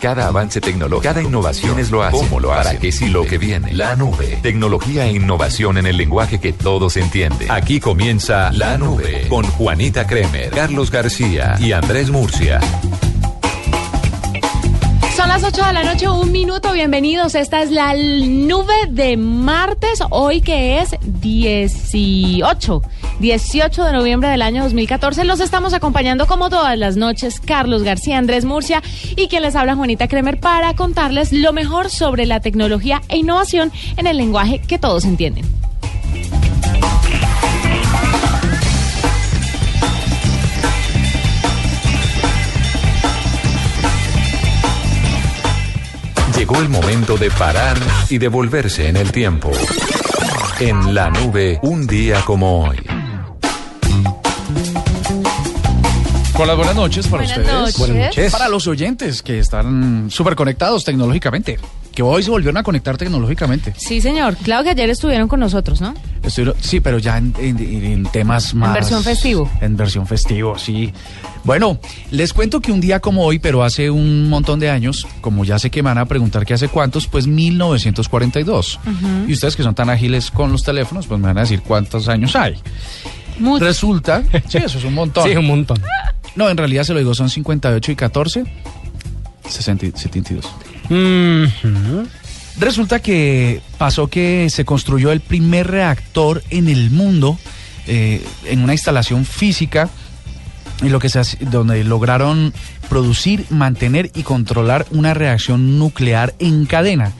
Cada avance tecnológico, cada innovación es lo hace. ¿Cómo lo hace? ¿Para qué sí lo que viene? La nube. Tecnología e innovación en el lenguaje que todos entienden. Aquí comienza La Nube con Juanita Kremer, Carlos García y Andrés Murcia. Son las 8 de la noche, un minuto, bienvenidos. Esta es la nube de martes, hoy que es 18, 18 de noviembre del año 2014. Los estamos acompañando como todas las noches, Carlos García, Andrés Murcia y quien les habla Juanita Kremer para contarles lo mejor sobre la tecnología e innovación en el lenguaje que todos entienden. Llegó el momento de parar y devolverse en el tiempo. En la nube, un día como hoy. Con las buenas noches para Buenas ustedes. noches. Buenas noches. Para los oyentes que están súper conectados tecnológicamente. Que hoy se volvieron a conectar tecnológicamente. Sí, señor. Claro que ayer estuvieron con nosotros, ¿no? Estuvieron- sí, pero ya en, en- en temas más. versión festivo. En versión festivo, sí. Bueno, les cuento que un día como hoy, pero hace un montón de años, como ya sé que me van a preguntar que hace cuántos, pues 1942. Y ustedes que son tan ágiles con los teléfonos, pues me van a decir cuántos años hay. Mucho. Resulta, sí, eso es un montón. Sí, un montón. No, en realidad se lo digo, son 58 y 14, 60 y 72. Mhm. Resulta que pasó que se construyó el primer reactor en el mundo eh, en una instalación física en lo que se hace- donde lograron producir, mantener y controlar una reacción nuclear en cadena.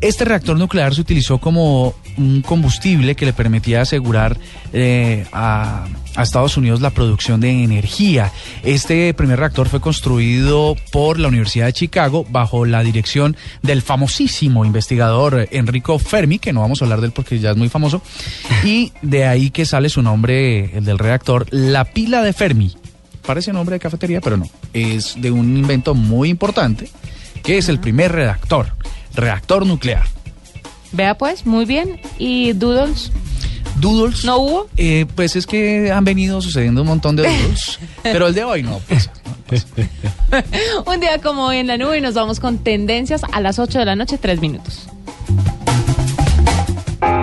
Este reactor nuclear se utilizó como un combustible que le permitía asegurar eh, a, a Estados Unidos la producción de energía. Este primer reactor fue construido por la Universidad de Chicago bajo la dirección del famosísimo investigador Enrico Fermi, que no vamos a hablar de él porque ya es muy famoso, y de ahí que sale su nombre, el del reactor, la pila de Fermi. Parece nombre de cafetería, pero no. Es de un invento muy importante, que es el primer reactor, reactor nuclear. Vea pues, muy bien. ¿Y Doodles? Doodles. ¿No hubo? Eh, pues es que han venido sucediendo un montón de doodles, pero el de hoy no. Pues, no. Un día como hoy en la nube y nos vamos con tendencias a las 8 de la noche, 3 minutos.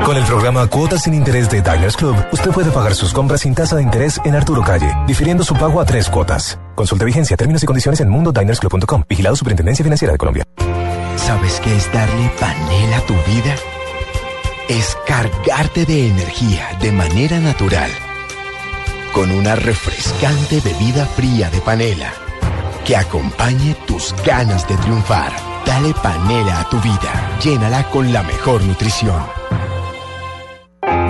Con el programa Cuotas sin Interés de Diners Club, usted puede pagar sus compras sin tasa de interés en Arturo Calle, difiriendo su pago a tres cuotas. Consulte vigencia, términos y condiciones en mundodinersclub.com. Vigilado Superintendencia Financiera de Colombia. ¿Sabes qué es darle panela a tu vida? Es cargarte de energía de manera natural. Con una refrescante bebida fría de panela que acompañe tus ganas de triunfar. Dale panela a tu vida. Llénala con la mejor nutrición.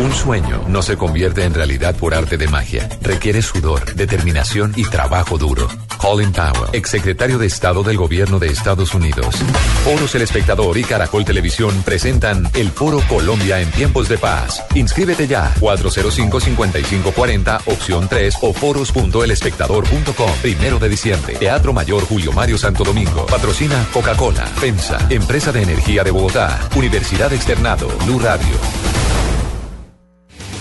Un sueño no se convierte en realidad por arte de magia. Requiere sudor, determinación y trabajo duro. Colin Powell, exsecretario de Estado del Gobierno de Estados Unidos. Foros El Espectador y Caracol Televisión presentan el Foro Colombia en tiempos de paz. Inscríbete ya. 405-5540, opción 3 o foros.elespectador.com. Primero de diciembre. Teatro Mayor Julio Mario Santo Domingo. Patrocina Coca-Cola, FEMSA, Empresa de Energía de Bogotá, Universidad Externado, Blue Radio.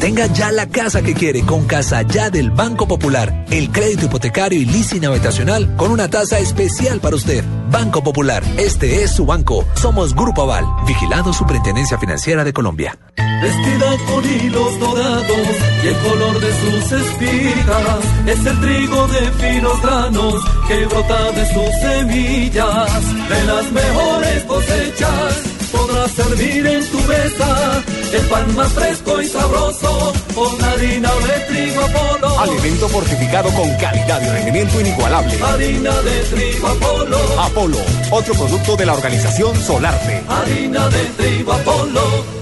Tenga ya la casa que quiere con Casa Ya del Banco Popular. El crédito hipotecario y leasing habitacional con una tasa especial para usted. Banco Popular, este es su banco. Somos Grupo Aval, vigilado Superintendencia Financiera de Colombia. Vestida con hilos dorados y el color de sus espigas es el trigo de finos granos que brota de sus semillas. De las mejores cosechas podrás servir en tu mesa el pan más fresco y sabroso con harina de trigo Apolo. Alimento fortificado con calidad y rendimiento inigualable. Harina de trigo Apolo. Apolo, otro producto de la organización Solarte. Harina de trigo Apolo.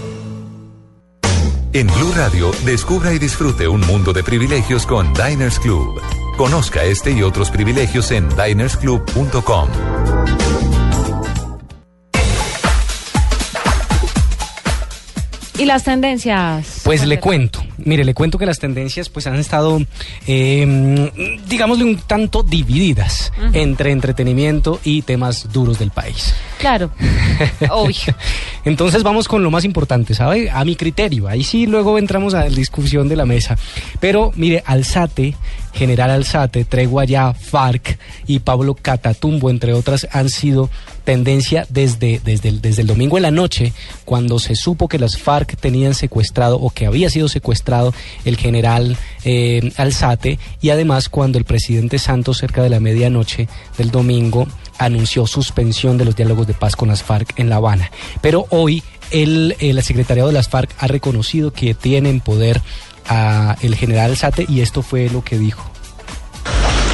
En Blue Radio, descubra y disfrute un mundo de privilegios con Diners Club. Conozca este y otros privilegios en dinersclub.com. ¿Y las tendencias? Pues le cuento. Mire, le cuento que las tendencias pues han estado, eh, digámosle, un tanto divididas entre entretenimiento y temas duros del país. Claro, obvio. Entonces vamos con lo más importante, ¿sabe? A mi criterio. Ahí sí luego entramos a la discusión de la mesa. Pero mire, Alzate, General Alzate, Tregua Ya, FARC y Pablo Catatumbo, entre otras, han sido tendencia desde, desde, el, domingo en la noche, cuando se supo que las FARC tenían secuestrado o que había sido secuestrado el general eh, Alzate y además cuando el presidente Santos cerca de la medianoche del domingo anunció suspensión de los diálogos de paz con las FARC en La Habana. Pero hoy el, el secretariado de las FARC ha reconocido que tiene en poder a el general Alzate y esto fue lo que dijo.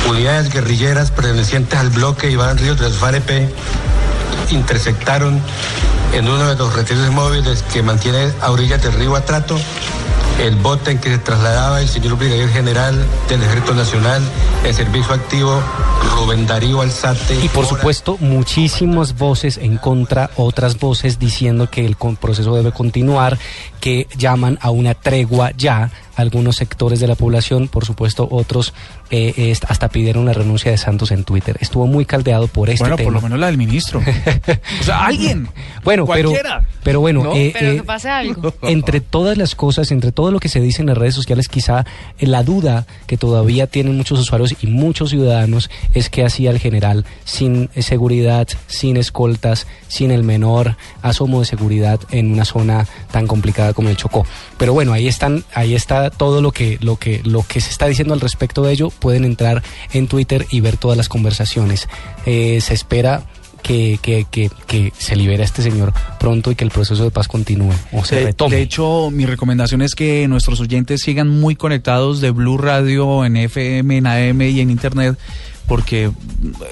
Unidades guerrilleras pertenecientes al bloque Iván Ríos de las FAREP interceptaron en uno de los retiros móviles que mantiene a orillas del río Atrato el bote en que se trasladaba el señor brigadier general del Ejército Nacional en servicio activo Rubén Darío Alzate. Y por supuesto, muchísimas voces en contra, otras voces diciendo que el proceso debe continuar, que llaman a una tregua ya. Algunos sectores de la población, por supuesto, otros eh, eh, hasta pidieron la renuncia de Santos en Twitter. Estuvo muy caldeado por este Bueno, tema. por lo menos la del ministro. o sea, alguien. Bueno, pero, Cualquiera. pero bueno, ¿No? eh, Pero eh, que pase algo. entre todas las cosas, entre todo lo que se dice en las redes sociales, quizá eh, la duda que todavía tienen muchos usuarios y muchos ciudadanos es que hacía el general sin seguridad, sin escoltas, sin el menor asomo de seguridad en una zona tan complicada como el Chocó. Pero bueno, ahí están, ahí está todo lo que, lo que, lo que se está diciendo al respecto de ello. Pueden entrar en Twitter y ver todas las conversaciones. Eh, se espera que, que, que, que se libere a este señor pronto y que el proceso de paz continúe o se De, retome. de hecho, mi recomendación es que nuestros oyentes sigan muy conectados de Blue Radio en FM, en AM y en Internet, porque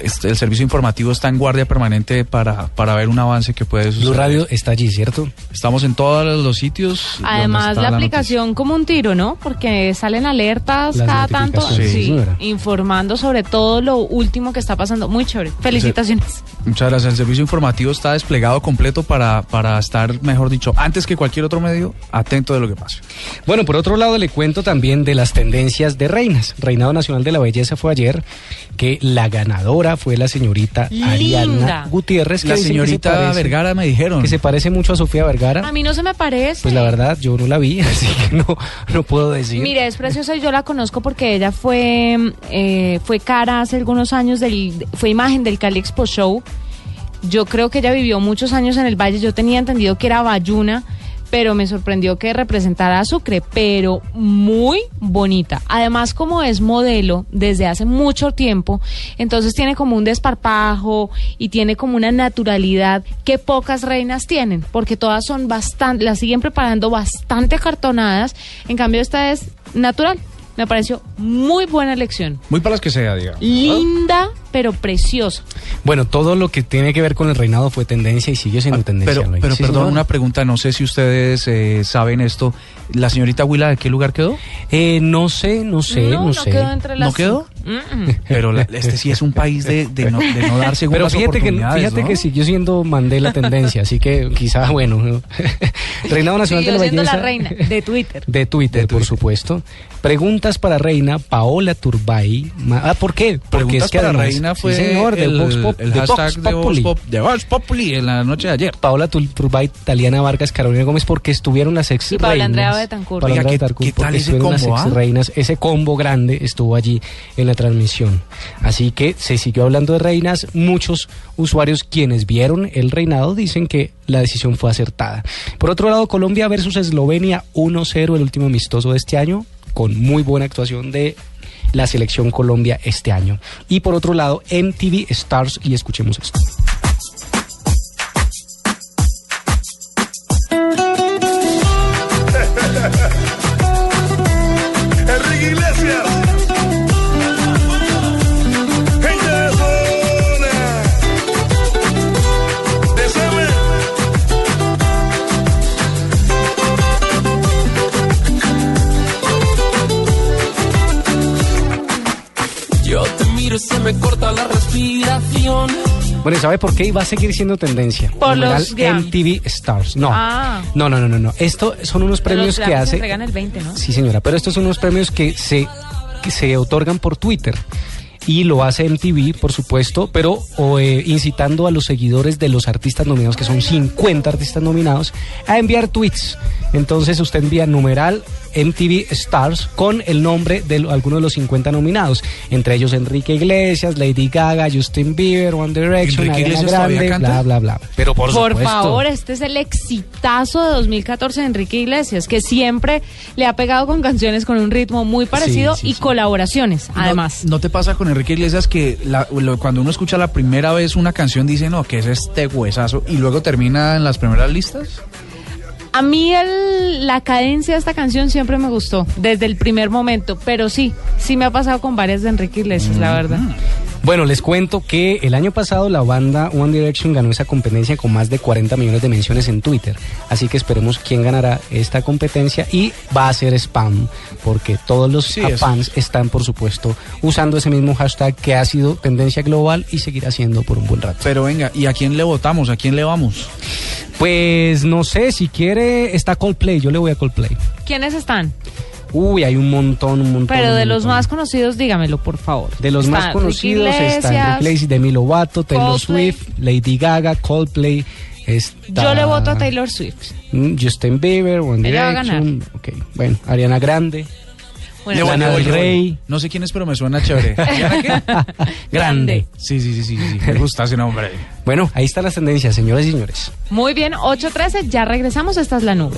este, el servicio informativo está en guardia permanente para, para ver un avance que puede suceder. Blue Radio está allí, ¿cierto? Estamos en todos los sitios. Además, la noticia. aplicación como un tiro, ¿no? Porque salen alertas Las cada tanto. Sí, sí, informando sobre todo lo último que está pasando. Muy chévere. Felicitaciones. Muchas gracias. El servicio informativo está desplegado completo para, para estar, mejor dicho, antes que cualquier otro medio, atento de lo que pase. Bueno, por otro lado le cuento también de las tendencias de reinas. Reinado Nacional de la Belleza fue ayer, que la ganadora fue la señorita Ariana Gutiérrez. que La dicen que se señorita parece- Vergara me dijeron. Que se parece mucho a Sofía Vergara. A mí no se me parece. Pues la verdad, yo no la vi, así que no, no puedo decir. Mire, es preciosa y yo la conozco porque ella fue eh, fue cara hace algunos años del fue imagen del Cali Expo Show. Yo creo que ella vivió muchos años en el Valle. Yo tenía entendido que era Bayuna, pero me sorprendió que representara a Sucre, pero muy bonita. Además, como es modelo desde hace mucho tiempo, entonces tiene como un desparpajo y tiene como una naturalidad que pocas reinas tienen, porque todas son bastante, las siguen preparando bastante acartonadas. En cambio, esta es natural. Me pareció muy buena elección. Muy para las que sea, digamos. Linda, pero preciosa. Bueno, todo lo que tiene que ver con el reinado fue tendencia y sigue siendo tendencia. Pero, Luis. pero Sí, perdón, señor. una pregunta, no sé si ustedes eh, saben esto. ¿La señorita Huila de qué lugar quedó? Eh, no sé, no sé, No, no, no sé. quedó entre las ¿No quedó? Pero la- este sí es un país de, de no, de no dar Pero fíjate que, oportunidades, fíjate ¿no? que siguió siendo Mandela tendencia, así que quizá, bueno, ¿no? Reinado Nacional Siguió de la siendo Belleza. la reina de Twitter. De Twitter, por supuesto. Preguntas para Reina Paola Turbay. Ah, ¿por qué? Porque Preguntas es que para además- Reina sí, fue señor, de el, Vox Pop- el de hashtag de Vox, Populi. Pop, de Vox Populi en la noche de ayer. Paola Turbay, Taliana Vargas, Carolina Gómez, porque estuvieron las ex Y Paula Andrea Betancourt. Oiga, Andrea ¿qué- Betancourt, qué tal porque ese estuvieron combo, las ah? ex reinas. Ese combo grande estuvo allí en la transmisión. Así que se siguió hablando de reinas. Muchos usuarios quienes vieron el reinado dicen que la decisión fue acertada. Por otro lado, Colombia versus Eslovenia 1-0, el último amistoso de este año, con muy buena actuación de la selección Colombia este año. Y por otro lado, MTV Stars, y escuchemos esto. Bueno, ¿y ¿sabe por qué? Y va a seguir siendo tendencia. Por Numeral los. MTV Stars. No. Ah. No, no, no, no, no. Esto son unos premios los que se hace. entregan el 20, ¿no? Sí, señora, pero estos son unos premios que se, que se otorgan por Twitter. Y lo hace MTV, por supuesto, pero o, eh, incitando a los seguidores de los artistas nominados, que son 50 artistas nominados, a enviar tweets. Entonces usted envía numeral MTV Stars con el nombre de lo- alguno de los 50 nominados, entre ellos Enrique Iglesias, Lady Gaga, Justin Bieber, One Direction, ¿Enrique Ariana Grande, bla, bla, bla. Pero por, Por supuesto. favor, este es el exitazo de 2014 de Enrique Iglesias, que siempre le ha pegado con canciones con un ritmo muy parecido sí, y sí. colaboraciones, No- además. ¿No, te pasa con Enrique Iglesias que la- lo- cuando uno escucha la primera vez una canción dice, no, que es este huesazo y luego termina en las primeras listas? A mí el- la cadencia de esta canción siempre me gustó, desde el primer momento, pero sí, sí me ha pasado con varias de Enrique Iglesias, la verdad. Bueno, les cuento que el año pasado la banda One Direction ganó esa competencia con más de 40 millones de menciones en Twitter. Así que esperemos quién ganará esta competencia y va a ser spam, porque todos los Sí, fans están, por supuesto, usando ese mismo hashtag que ha sido tendencia global y seguirá siendo por un buen rato. Pero venga, ¿y a quién le votamos? ¿A quién le vamos? Pues no sé, si quiere, está Coldplay, yo le voy a Coldplay. ¿Quiénes están? Uy, hay un montón, un montón. Pero un de los más conocidos, dígamelo, por favor. De los Está más conocidos está Iglesias. Enrique Iglesias, Demi Lovato, Taylor Coldplay. Swift, Lady Gaga, Coldplay. Está Yo le voto a Taylor Swift. mm, Justin Bieber, One Ella va a Direction. Ok, bueno, Ariana Grande. Bueno, Lana del. Rey. No sé quién es, pero me suena chévere. Grande. Sí, sí, sí, sí, sí, me gusta ese nombre. Bueno, ahí están las tendencias, señoras y señores. Muy bien, 8.13, ya regresamos, esta es la nube.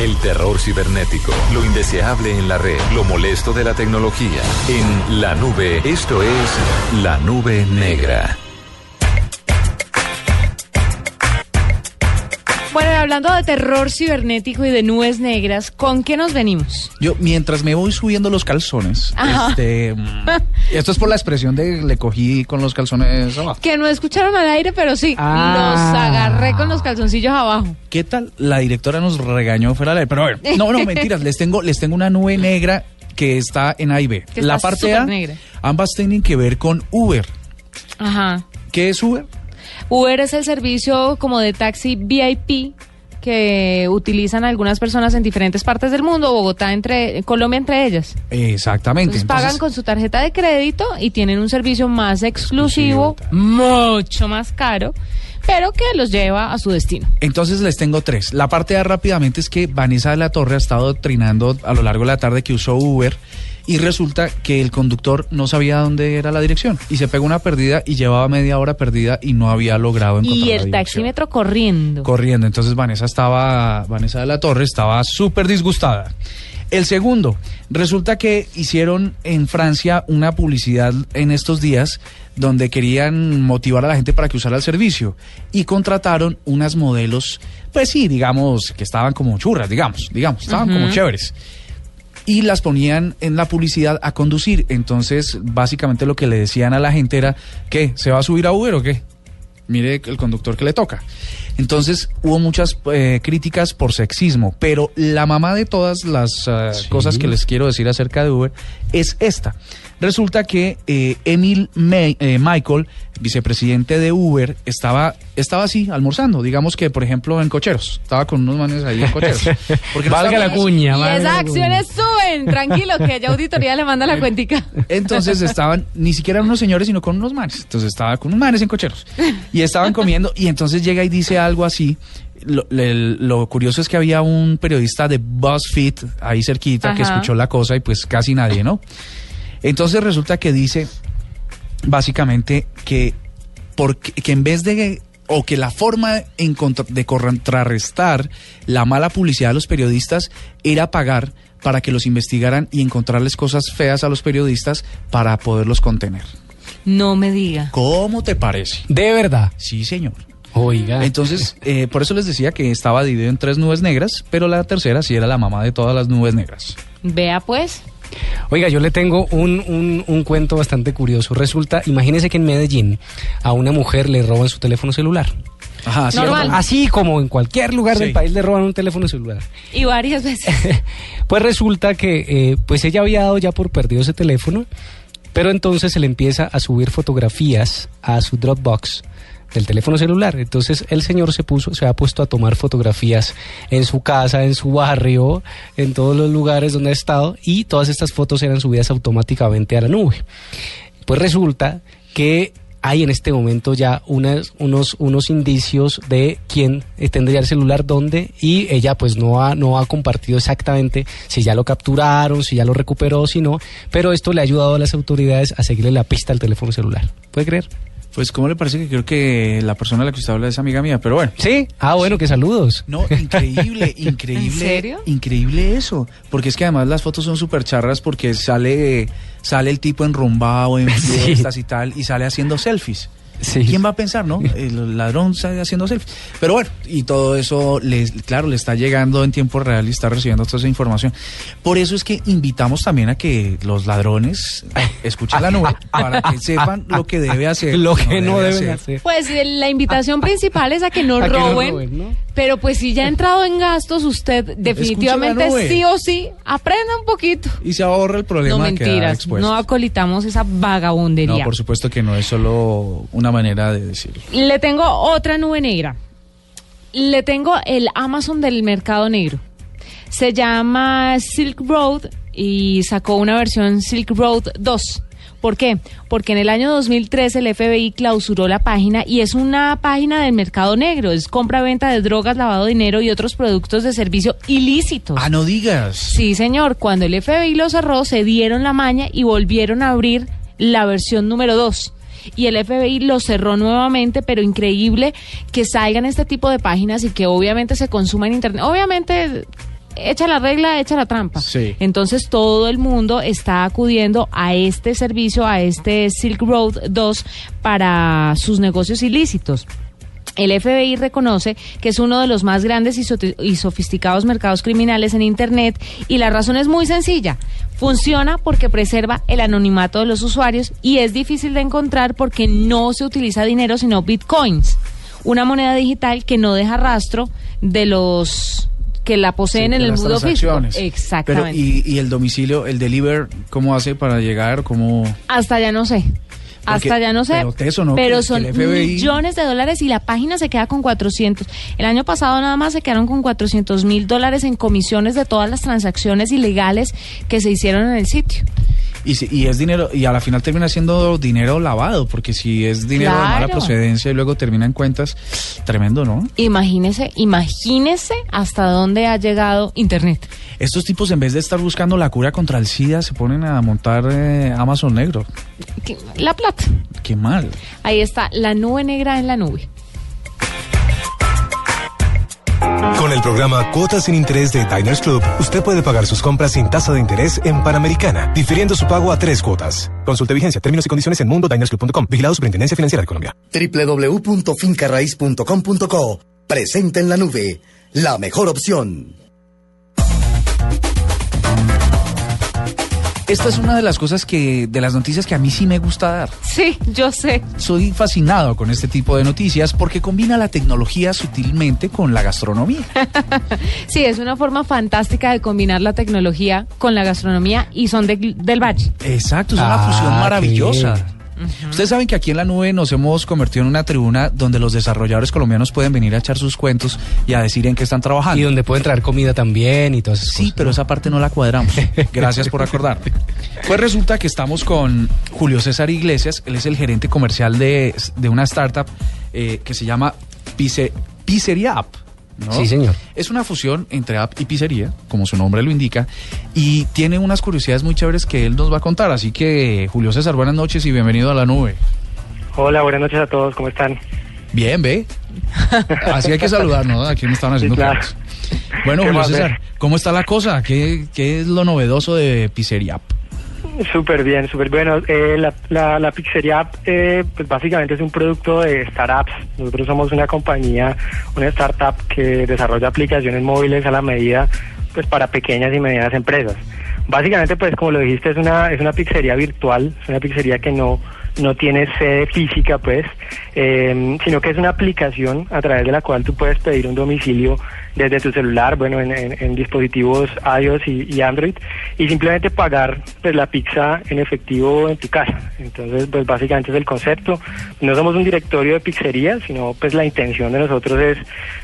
El terror cibernético, lo indeseable en la red, lo molesto de la tecnología. En la nube, esto es la nube negra. Bueno, hablando de terror cibernético y de nubes negras, ¿con qué nos venimos? Yo, mientras me voy subiendo los calzones, este, mm, esto es por la expresión de le cogí con los calzones abajo. Que no escucharon al aire, pero sí, Ah. los agarré con los calzoncillos abajo. ¿Qué tal? La directora nos regañó fuera de pero a ver, no, no, mentiras, les tengo, les tengo una nube negra que está en A y B. Que La parte A, negra. ambas tienen que ver con Uber. Ajá. ¿Qué es Uber? Uber es el servicio como de taxi VIP que utilizan algunas personas en diferentes partes del mundo, Bogotá entre Colombia entre ellas. Exactamente. Entonces pagan con su tarjeta de crédito y tienen un servicio más exclusivo, mucho más caro, pero que los lleva a su destino. Entonces les tengo tres. La parte A rápidamente es que Vanessa de la Torre ha estado trinando a lo largo de la tarde que usó Uber y resulta que el conductor no sabía dónde era la dirección y se pegó una perdida y llevaba media hora perdida y no había logrado encontrar Y la el dirección. taxímetro corriendo. corriendo. Entonces Vanessa estaba, Vanessa de la Torre estaba súper disgustada. El segundo, resulta que hicieron en Francia una publicidad en estos días donde querían motivar a la gente para que usara el servicio y contrataron unas modelos, pues sí, digamos, que estaban como churras, digamos, digamos, estaban como chéveres. Y las ponían en la publicidad a conducir. Entonces, básicamente lo que le decían a la gente era, ¿qué? ¿Se va a subir a Uber o qué? Mire el conductor que le toca. Entonces hubo muchas eh, críticas por sexismo, pero la mamá de todas las eh, cosas que les quiero decir acerca de Uber es esta. Resulta que eh, Emil May- eh, Michael, vicepresidente de Uber, estaba, estaba así, almorzando. Digamos que, por ejemplo, en cocheros. Estaba con unos manes ahí en cocheros. Porque no Valga la cuña, Y valga esas la acciones suben, tranquilo, que ya auditoría le manda la cuentica. Entonces estaban ni siquiera unos señores, sino con unos manes. Entonces estaba con unos manes en cocheros. Y estaban comiendo y entonces llega y dice algo así. Lo, le- lo curioso es que había un periodista de BuzzFeed ahí cerquita que escuchó la cosa y pues casi nadie, ¿no? Entonces resulta que dice básicamente que, porque, que en vez de o que la forma en contra- de contrarrestar la mala publicidad de los periodistas era pagar para que los investigaran y encontrarles cosas feas a los periodistas para poderlos contener. No me diga. ¿Cómo te parece? De verdad. Sí, señor. Oiga. Entonces, eh, por eso les decía que estaba dividido en tres nubes negras, pero la tercera sí era la mamá de todas las nubes negras. Vea pues. Oiga, yo le tengo un, un- un cuento bastante curioso. Resulta, imagínese que en Medellín a una mujer le roban su teléfono celular. Ajá. Normal. Así como en cualquier lugar Sí. del país le roban un teléfono celular. Y varias veces. Pues resulta que eh, pues ella había dado ya por perdido ese teléfono, pero entonces se le empieza a subir fotografías a su Dropbox del teléfono celular. Entonces el señor se puso, se ha puesto a tomar fotografías en su casa, en su barrio, en todos los lugares donde ha estado y todas estas fotos eran subidas automáticamente a la nube. Pues resulta que hay en este momento ya unas- unos, unos indicios de quién eh, tendría el celular dónde y ella pues no ha, no ha compartido exactamente si ya lo capturaron, si ya lo recuperó, si no, pero esto le ha ayudado a las autoridades a seguirle la pista al teléfono celular. ¿Puede creer? Pues, ¿cómo le parece que creo que la persona a la que usted habla es amiga mía? Pero bueno. Sí. Ah, bueno, que saludos. No, increíble, increíble. ¿En serio? Increíble eso. Porque es que además las fotos son súper charras porque sale, sale el tipo enrumbado en Sí. fiestas y tal y sale haciendo selfies. Sí. ¿Quién va a pensar, no? El ladrón sale haciendo selfies. Pero bueno, y todo eso, le, claro, le está llegando en tiempo real y está recibiendo toda esa información. Por eso es que invitamos también a que los ladrones escuchen la nube para que sepan lo que debe hacer. Lo que no deben hacer. Pues eh, la invitación principal es a que no A que no roben. Pero pues si ya ha entrado en gastos, usted definitivamente sí o sí aprenda un poquito. Y se ahorra el problema No de quedar mentiras, expuesto. no acolitamos esa vagabundería. No, por supuesto que no es solo una manera de decirlo. Le tengo otra nube negra. Le tengo el Amazon del mercado negro. Se llama Silk Road y sacó una versión Silk Road 2. ¿Por qué? Porque en el año 2013 el FBI clausuró la página y es una página del mercado negro. Es compra-venta de drogas, lavado de dinero y otros productos de servicio ilícitos. Ah, no digas. Sí, señor. Cuando el FBI lo cerró, se dieron la maña y volvieron a abrir la versión número 2. Y el FBI lo cerró nuevamente, pero increíble que salgan este tipo de páginas y que obviamente se consuma en Internet. Obviamente, echa la regla, echa la trampa. Sí. Entonces todo el mundo está acudiendo a este servicio, a este Silk Road 2 para sus negocios ilícitos. El FBI reconoce que es uno de los más grandes y, so- y sofisticados mercados criminales en Internet y la razón es muy sencilla. Funciona porque preserva el anonimato de los usuarios y es difícil de encontrar porque no se utiliza dinero sino bitcoins, una moneda digital que no deja rastro de los que la poseen Sí, en el mundo físico. Exactamente. Pero, ¿y, y el domicilio, el deliver, cómo hace para llegar? ¿Cómo...? Hasta ya no sé. Hasta ya no sé. pero teso, ¿no? Pero Que- que son millones de dólares y la página se queda con 400. El año pasado nada más se quedaron con 400 mil dólares en comisiones de todas las transacciones ilegales que se hicieron en el sitio. Y, si- y es dinero, y a la final termina siendo dinero lavado, porque si es dinero de mala procedencia y luego termina en cuentas, tremendo, ¿no? Imagínese, imagínese hasta dónde ha llegado Internet. Estos tipos, en vez de estar buscando la cura contra el SIDA, se ponen a montar eh, Amazon negro. La plata. Qué mal. Ahí está, la nube negra en la nube. Con el programa Cuotas sin Interés de Diners Club, usted puede pagar sus compras sin tasa de interés en Panamericana, difiriendo su pago a tres cuotas. Consulte vigencia, términos y condiciones en mundodinersclub.com. Vigilado Superintendencia Financiera de Colombia. www.fincarraiz.com.co Presente en la nube. La mejor opción. Esta es una de las cosas que, de las noticias que a mí sí me gusta dar. Sí, yo sé. Soy fascinado con este tipo de noticias porque combina la tecnología sutilmente con la gastronomía. Sí, es una forma fantástica de combinar la tecnología con la gastronomía y son de- del Valle. Exacto, es una Ah, fusión qué Ustedes saben que aquí en la nube nos hemos convertido en una tribuna donde los desarrolladores colombianos pueden venir a echar sus cuentos y a decir en qué están trabajando. Y donde pueden traer comida también y todas esas Sí, pero esa parte no la cuadramos. Gracias por acordar. Pues resulta que estamos con Julio César Iglesias, él es el gerente comercial de, de una startup eh, que se llama Pizze- Pizzeria App. ¿No? Sí, señor. Es una fusión entre app y pizzería, como su nombre lo indica, y tiene unas curiosidades muy chéveres que él nos va a contar. Así que, Julio César, buenas noches y bienvenido a la nube. Hola, buenas noches a todos, ¿cómo están? Bien, ve. Así hay que saludarnos, ¿no? Aquí me estaban haciendo Sí, claro. Bueno, ¿Qué Julio César? ¿cómo está la cosa? ¿Qué, qué es lo novedoso de Pizzeria App? Súper bien, súper bueno. Eh, la, la, la pizzería, eh, pues básicamente es un producto de startups. Nosotros somos una compañía, una startup que desarrolla aplicaciones móviles a la medida, pues para pequeñas y medianas empresas. Básicamente, pues como lo dijiste, es una es una pizzería virtual, es una pizzería que no no tiene sede física, pues, eh, sino que es una aplicación a través de la cual tú puedes pedir un domicilio desde tu celular, bueno, en, dispositivos iOS y, y Android, y simplemente pagar pues, la pizza en efectivo en tu casa. Entonces, pues básicamente es el concepto. No somos un directorio de pizzerías, sino pues la intención de nosotros es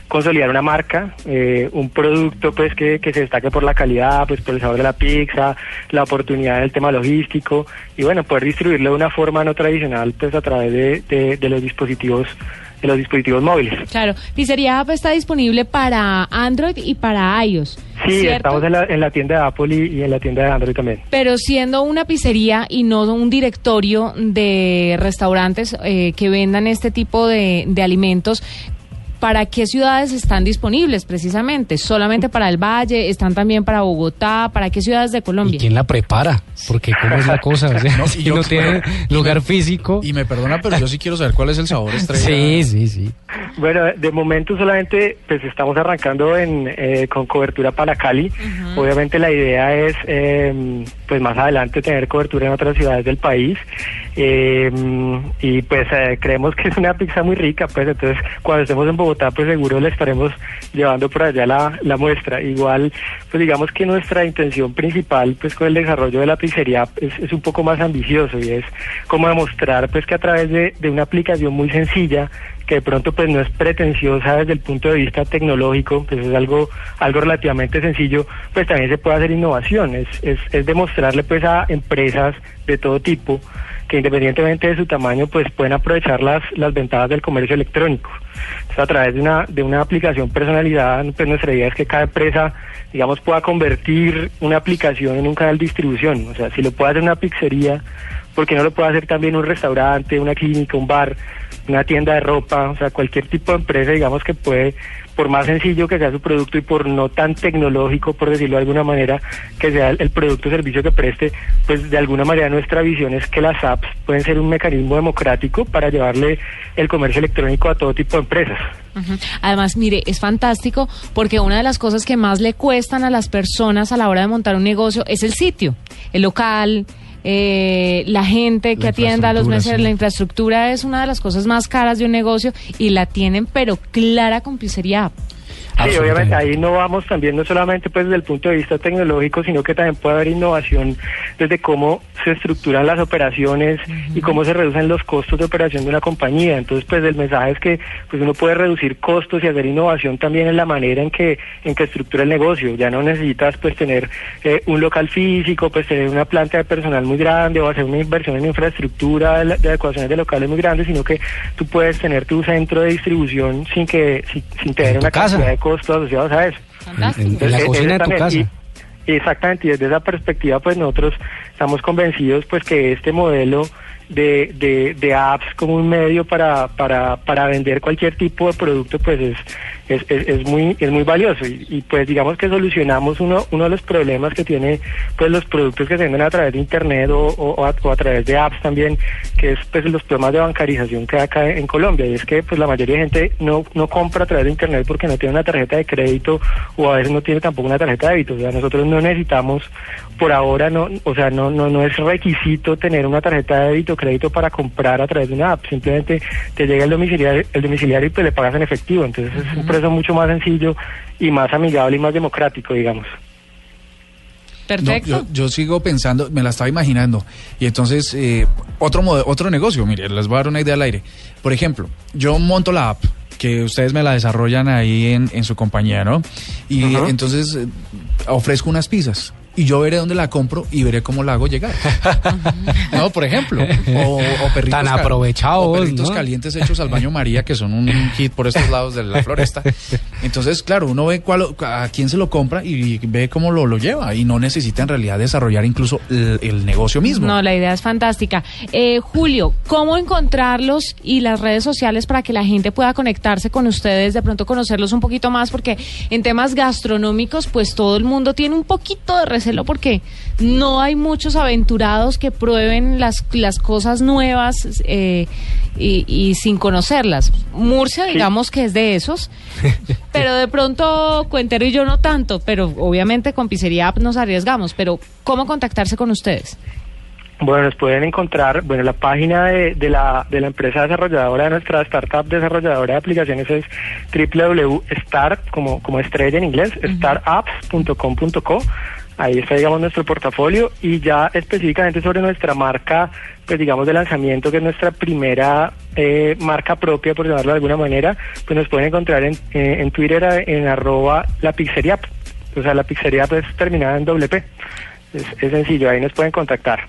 consolidar una marca, eh, un producto pues que, que se destaque por la calidad, pues por el sabor de la pizza, la oportunidad del tema logístico y bueno, poder distribuirlo de una forma no tradicional pues a través de, de- de los dispositivos de los dispositivos móviles. Claro, Pizzería App está disponible para Android y para iOS. Sí, ¿cierto? estamos en la, en la tienda de Apple y, y en la tienda de Android también. Pero siendo una pizzería y no un directorio de restaurantes eh, que vendan este tipo de, de alimentos, ¿para qué ciudades están disponibles precisamente? ¿Solamente para el Valle? ¿Están también para Bogotá? ¿Para qué ciudades de Colombia? ¿Quién la prepara? Porque cómo es la cosa, o sea, No, y si yo- no tiene lugar físico. Y me perdona, pero yo sí quiero saber cuál es el sabor estrella. Sí, sí, sí. Bueno, de momento solamente pues estamos arrancando en, eh, con cobertura para Cali. Obviamente la idea es eh, pues más adelante tener cobertura en otras ciudades del país. Eh, y pues eh, creemos que es una pizza muy rica, pues entonces cuando estemos en Bogotá pues seguro le estaremos llevando por allá la, la muestra. Igual pues digamos que nuestra intención principal pues con el desarrollo de la pizzería es, es un poco más ambicioso y es como demostrar pues que a través de, de una aplicación muy sencilla que de pronto pues no es pretenciosa desde el punto de vista tecnológico, pues es algo algo relativamente sencillo, pues también se puede hacer innovación, es, es, es demostrarle pues a empresas de todo tipo que independientemente de su tamaño pues pueden aprovechar las, las ventajas del comercio electrónico. Entonces, a través de una, de una aplicación personalizada, pues nuestra idea es que cada empresa, digamos, pueda convertir una aplicación en un canal de distribución. O sea, si lo puede hacer una pizzería, ¿por qué no lo puede hacer también un restaurante, una clínica, un bar, una tienda de ropa? O sea, cualquier tipo de empresa, digamos, que puede, por más sencillo que sea su producto y por no tan tecnológico, por decirlo de alguna manera, que sea el, producto o servicio que preste, pues de alguna manera nuestra visión es que las apps pueden ser un mecanismo democrático para llevarle el comercio electrónico a todo tipo de empresas. Además, mire, es fantástico porque una de las cosas que más le cuestan a las personas a la hora de montar un negocio es el sitio, el local, eh, la gente que La atienda a los meseros. sí. La infraestructura es una de las cosas más caras de un negocio y la tienen pero clara con Pizzería. Sí, obviamente ahí no vamos también no solamente pues desde el punto de vista tecnológico, sino que también puede haber innovación desde cómo se estructuran las operaciones y cómo se reducen los costos de operación de una compañía. Entonces, pues el mensaje es que pues uno puede reducir costos y hacer innovación también en la manera en que en que estructura el negocio. Ya no necesitas pues tener eh, un local físico, pues tener una planta de personal muy grande o hacer una inversión en infraestructura de, de adecuaciones de locales muy grandes, sino que tú puedes tener tu centro de distribución sin que sin, sin tener una casa. cantidad de costos asociados a eso. En- en la cocina de tu exactamente, casa. y- Exactamente, y desde esa perspectiva pues nosotros estamos convencidos pues que este modelo de, de, de apps como un medio para, para, para vender cualquier tipo de producto, pues es, es, es, muy es muy valioso. Y, y, pues digamos que solucionamos uno uno de los problemas que tiene pues los productos que se venden a través de internet o, o, a, o a través de apps también que es pues los problemas de bancarización que hay acá en Colombia. Y es que pues la mayoría de gente no no compra a través de internet porque no tiene una tarjeta de crédito o a veces no tiene tampoco una tarjeta de débito. O sea nosotros no necesitamos por ahora no o sea no no no es requisito tener una tarjeta de débito o crédito para comprar a través de una app simplemente te llega el domiciliario el domiciliario y pues le pagas en efectivo entonces es un proceso mucho más sencillo y más amigable y más democrático digamos Perfecto. No, yo, yo, sigo pensando, me la estaba imaginando. Y entonces, eh, otro, otro negocio, mire, les voy a dar una idea al aire. Por ejemplo, yo monto la app, que ustedes me la desarrollan ahí en, en su compañía, ¿no? Y uh -huh. entonces eh, ofrezco unas pizzas y yo veré dónde la compro y veré cómo la hago llegar. no, por ejemplo. O, o perritos, Tan aprovechados, o perritos ¿no? calientes hechos al baño María, que son un hit por estos lados de la floresta. Entonces, claro, uno ve cuál, a quién se lo compra y ve cómo lo, lo lleva. Y no necesita en realidad desarrollar incluso el, el negocio mismo. No, la idea es fantástica. Eh, Julio, ¿cómo encontrarlos y las redes sociales para que la gente pueda conectarse con ustedes, de pronto conocerlos un poquito más? Porque en temas gastronómicos, pues todo el mundo tiene un poquito de porque no hay muchos aventurados que prueben las, las cosas nuevas eh, y, y, sin conocerlas. Murcia, digamos que es de esos, pero de pronto Cuentero y yo no tanto, pero obviamente con Pizzería App nos arriesgamos, pero ¿cómo contactarse con ustedes? Bueno, nos pueden encontrar, bueno, la página de, de, la, de la empresa desarrolladora de nuestra startup desarrolladora de aplicaciones es www.start, como, como estrella en inglés, uh -huh. startapps.com.co. Ahí está, digamos, nuestro portafolio y ya específicamente sobre nuestra marca, pues digamos, de lanzamiento, que es nuestra primera eh, marca propia, por llamarlo de alguna manera, pues nos pueden encontrar en, eh, en Twitter en arroba la pizzería. O sea, la pizzería pues terminada en doble P. Es, sencillo, ahí nos pueden contactar.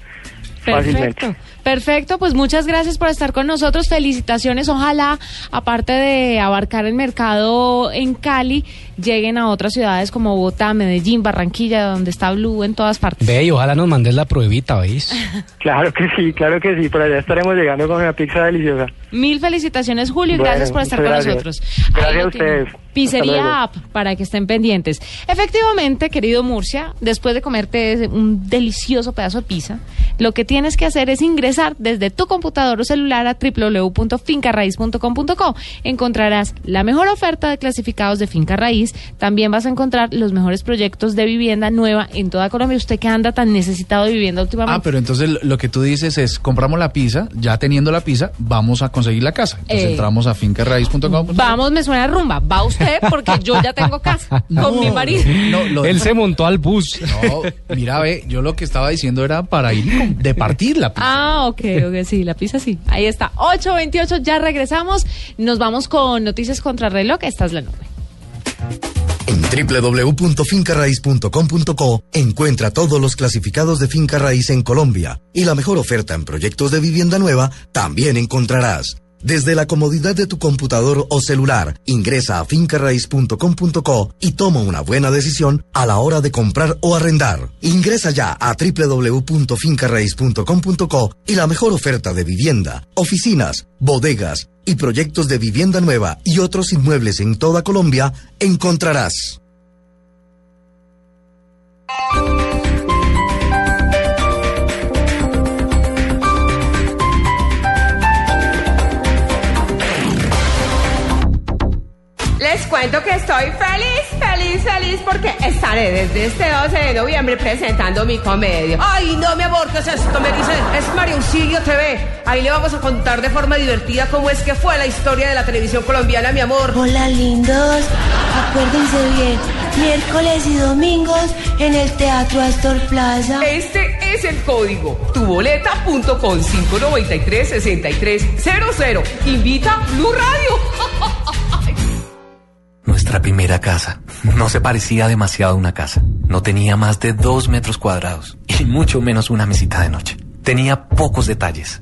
Fácilmente. Perfecto, pues muchas gracias por estar con nosotros. Felicitaciones. Ojalá, aparte de abarcar el mercado en Cali, lleguen a otras ciudades como Bogotá, Medellín, Barranquilla, donde está Blue, en todas partes. Ve, y ojalá nos mandes la pruebita, ¿veis? claro que sí, claro que sí. Por allá estaremos llegando con una pizza deliciosa. Mil felicitaciones, Julio, y bueno, gracias por estar con gracias. nosotros. Gracias a ustedes. Pizzería App, para que estén pendientes. Efectivamente, querido Murcia, después de comerte un delicioso pedazo de pizza, lo que tienes que hacer es ingresar desde tu computador o celular a www.fincarraiz.com.co. Encontrarás la mejor oferta de clasificados de Finca Raíz. También vas a encontrar los mejores proyectos de vivienda nueva en toda Colombia. Usted que anda tan necesitado de vivienda últimamente. Ah, pero entonces lo que tú dices es, compramos la pizza, ya teniendo la pizza, vamos a conseguir la casa. Entonces Eh, entramos a fincarraiz.com. Vamos, me suena rumba. Va usted porque yo ya tengo casa con mi marido. No, lo- Él se montó al bus. No, mira, ve, yo lo que estaba diciendo era para ir y de partir la pizza. Ah, ok, ok, sí, la pizza sí. Ahí está. 8.28, ya regresamos. Nos vamos con Noticias contra Reloj. Esta es la nube. En www.fincarraiz.com.co encuentra todos los clasificados de finca raíz en Colombia y la mejor oferta en proyectos de vivienda nueva también encontrarás. Desde la comodidad de tu computador o celular, ingresa a fincarraiz.com.co y toma una buena decisión a la hora de comprar o arrendar. Ingresa ya a www.fincarraiz.com.co y la mejor oferta de vivienda, oficinas, bodegas y proyectos de vivienda nueva y otros inmuebles en toda Colombia encontrarás. Cuento que estoy feliz, feliz, feliz porque estaré desde este 12 de noviembre presentando mi comedia. Ay, no, mi amor, ¿qué es esto? Me dicen, es Mario Auxilio TV. Ahí le vamos a contar de forma divertida cómo es que fue la historia de la televisión colombiana, mi amor. Hola lindos, acuérdense bien, miércoles y domingos en el Teatro Astor Plaza. Este es el código, tuboleta.com 593-6300. Invita Blue Radio. Nuestra primera casa. No se parecía demasiado a una casa. No tenía más de dos metros cuadrados y mucho menos una mesita de noche. Tenía pocos detalles,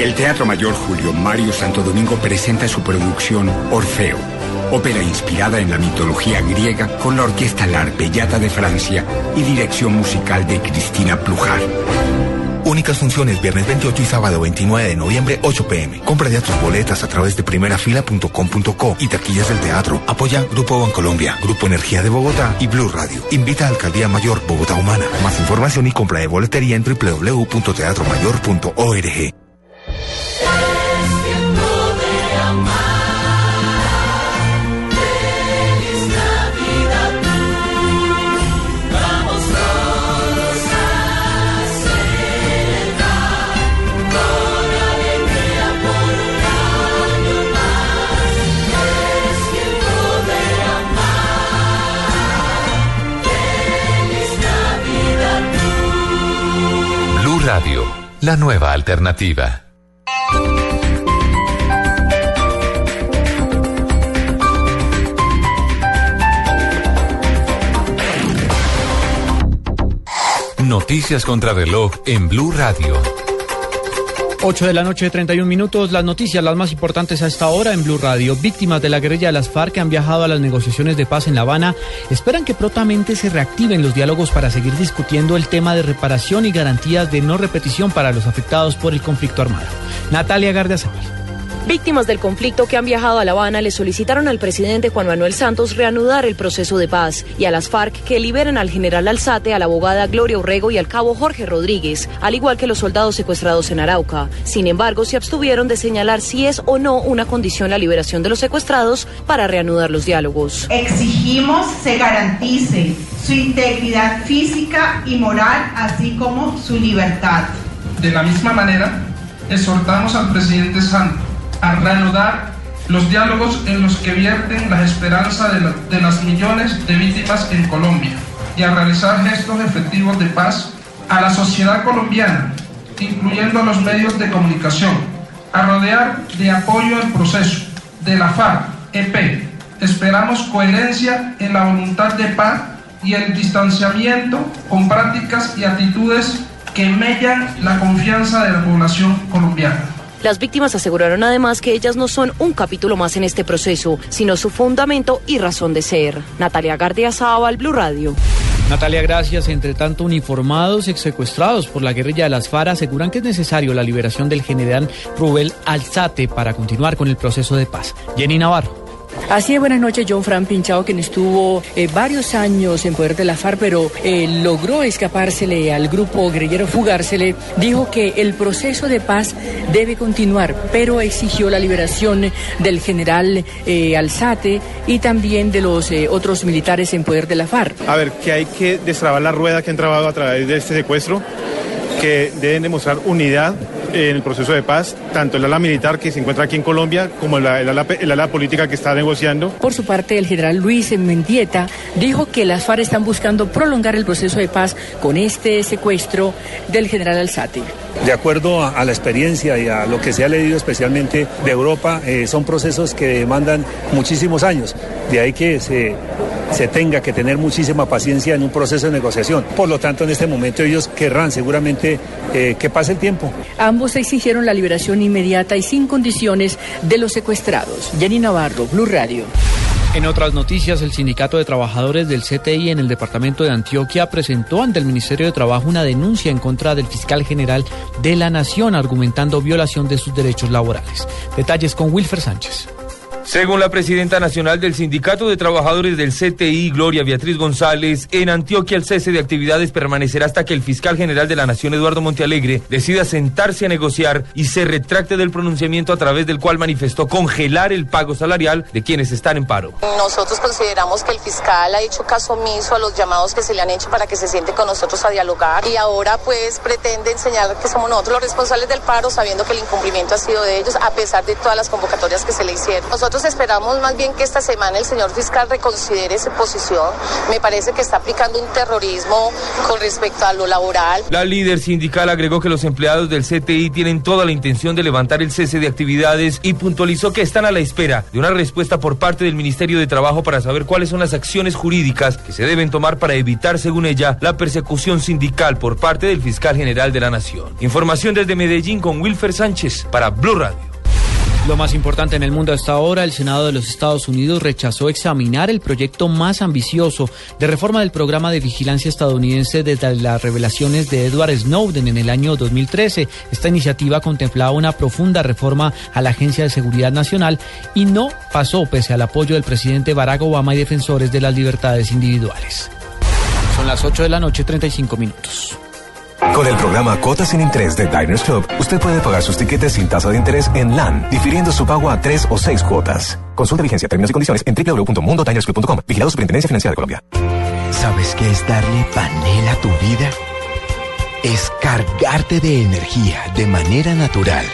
El Teatro Mayor Julio Mario Santo Domingo presenta su producción Orfeo, ópera inspirada en la mitología griega con la Orquesta La Arpellata de Francia y dirección musical de Cristina Plujar. Únicas funciones viernes 28 y sábado 29 de noviembre 8 pm. Compra ya tus boletas a través de primerafila.com.co y taquillas del teatro. Apoya Grupo Bancolombia, Grupo Energía de Bogotá y Blue Radio. Invita a Alcaldía Mayor Bogotá Humana. Más información y compra de boletería en www.teatromayor.org. la nueva alternativa. Noticias contra reloj en Blue Radio. 8 de la noche, 31 minutos. Las noticias, las más importantes a esta hora en Blue Radio. Víctimas de la guerrilla de las FARC que han viajado a las negociaciones de paz en La Habana esperan que prontamente se reactiven los diálogos para seguir discutiendo el tema de reparación y garantías de no repetición para los afectados por el conflicto armado. Natalia Gardiazabal. Víctimas del conflicto que han viajado a La Habana le solicitaron al presidente Juan Manuel Santos reanudar el proceso de paz y a las FARC que liberen al general Alzate, a la abogada Gloria Urrego y al cabo Jorge Rodríguez, al igual que los soldados secuestrados en Arauca. Sin embargo, se abstuvieron de señalar si es o no una condición la liberación de los secuestrados para reanudar los diálogos. Exigimos se garantice su integridad física y moral, así como su libertad. De la misma manera, exhortamos al presidente Santos a reanudar los diálogos en los que vierten las esperanzas de, la- de las millones de víctimas en Colombia y a realizar gestos efectivos de paz a la sociedad colombiana, incluyendo a los medios de comunicación, a rodear de apoyo el proceso de la FARC, EP. Esperamos coherencia en la voluntad de paz y el distanciamiento con prácticas y actitudes que mellan la confianza de la población colombiana. Las víctimas aseguraron además que ellas no son un capítulo más en este proceso, sino su fundamento y razón de ser. Natalia Gardia Zaval, Blue Radio. Natalia, gracias. Entre tanto, uniformados y secuestrados por la guerrilla de las FARC aseguran que es necesario la liberación del general Rubel Alzate para continuar con el proceso de paz. Jenny Navarro. Así es, buenas noches, John Fran Pinchao, quien estuvo eh, varios años en poder de la FARC, pero eh, logró escapársele al grupo guerrillero, fugársele, dijo que el proceso de paz debe continuar, pero exigió la liberación del general eh, Alzate y también de los otros militares en poder de la FARC. A ver, que hay que destrabar la rueda que han trabado a través de este secuestro, que deben demostrar unidad en el proceso de paz, tanto el ala militar que se encuentra aquí en Colombia como el, el ala, el ala política que está negociando. Por su parte, el general Luis Mendieta dijo que las FARC están buscando prolongar el proceso de paz con este secuestro del general Alzate. De acuerdo a, a la experiencia y a lo que se ha leído especialmente de Europa, eh, son procesos que demandan muchísimos años. De ahí que se, se tenga que tener muchísima paciencia en un proceso de negociación. Por lo tanto, en este momento ellos querrán seguramente eh, que pase el tiempo. Ambos exigieron la liberación inmediata y sin condiciones de los secuestrados. Jenny Navarro, Blue Radio. En otras noticias, el Sindicato de Trabajadores del CTI en el departamento de Antioquia presentó ante el Ministerio de Trabajo una denuncia en contra del fiscal general de la Nación, argumentando violación de sus derechos laborales. Detalles con Wilfer Sánchez. Según la presidenta nacional del Sindicato de Trabajadores del CTI, Gloria Beatriz González, en Antioquia el cese de actividades permanecerá hasta que el fiscal general de la Nación, Eduardo Montealegre, decida sentarse a negociar y se retracte del pronunciamiento a través del cual manifestó congelar el pago salarial de quienes están en paro. Nosotros consideramos que el fiscal ha hecho caso omiso a los llamados que se le han hecho para que se siente con nosotros a dialogar y ahora pues pretende enseñar que somos nosotros los responsables del paro sabiendo que el incumplimiento ha sido de ellos a pesar de todas las convocatorias que se le hicieron. Nosotros esperamos más bien que esta semana el señor fiscal reconsidere su posición. Me parece que está aplicando un terrorismo con respecto a lo laboral. La líder sindical agregó que los empleados del CTI tienen toda la intención de levantar el cese de actividades y puntualizó que están a la espera de una respuesta por parte del Ministerio de Trabajo para saber cuáles son las acciones jurídicas que se deben tomar para evitar, según ella, la persecución sindical por parte del fiscal general de la Nación. Información desde Medellín con Wilfer Sánchez para Blue Radio. Lo más importante en el mundo hasta ahora, el Senado de los Estados Unidos rechazó examinar el proyecto más ambicioso de reforma del programa de vigilancia estadounidense desde las revelaciones de Edward Snowden en el año 2013. Esta iniciativa contemplaba una profunda reforma a la Agencia de Seguridad Nacional y no pasó pese al apoyo del presidente Barack Obama y defensores de las libertades individuales. Son las 8 de la noche, 35 minutos. Con el programa Cuotas sin Interés de Diners Club, usted puede pagar sus tiquetes sin tasa de interés en LAN, difiriendo su pago a tres o seis cuotas. Consulta vigencia, términos y condiciones en www.mundotinersclub.com. Vigilado Superintendencia Financiera de Colombia. ¿Sabes qué es darle panela a tu vida? Es cargarte de energía de manera natural.